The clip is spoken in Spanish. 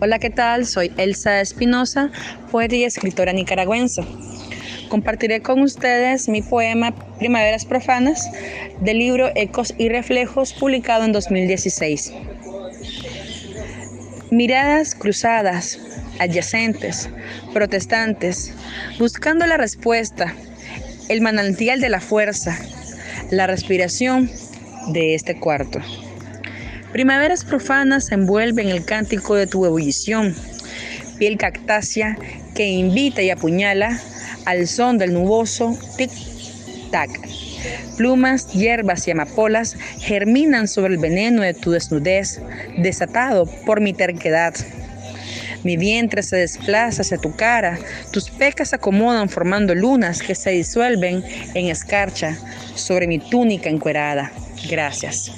Hola, ¿qué tal? Soy Elsa Espinosa, poeta y escritora nicaragüense. Compartiré con ustedes mi poema Primaveras Profanas del libro Ecos y Reflejos publicado en 2016. Miradas cruzadas, adyacentes, protestantes, buscando la respuesta, el manantial de la fuerza, la respiración de este cuarto. Primaveras profanas envuelven el cántico de tu ebullición, piel cactácea que invita y apuñala al son del nuboso tic-tac. Plumas, hierbas y amapolas germinan sobre el veneno de tu desnudez, desatado por mi terquedad. Mi vientre se desplaza hacia tu cara, tus pecas se acomodan formando lunas que se disuelven en escarcha sobre mi túnica encuerada. Gracias.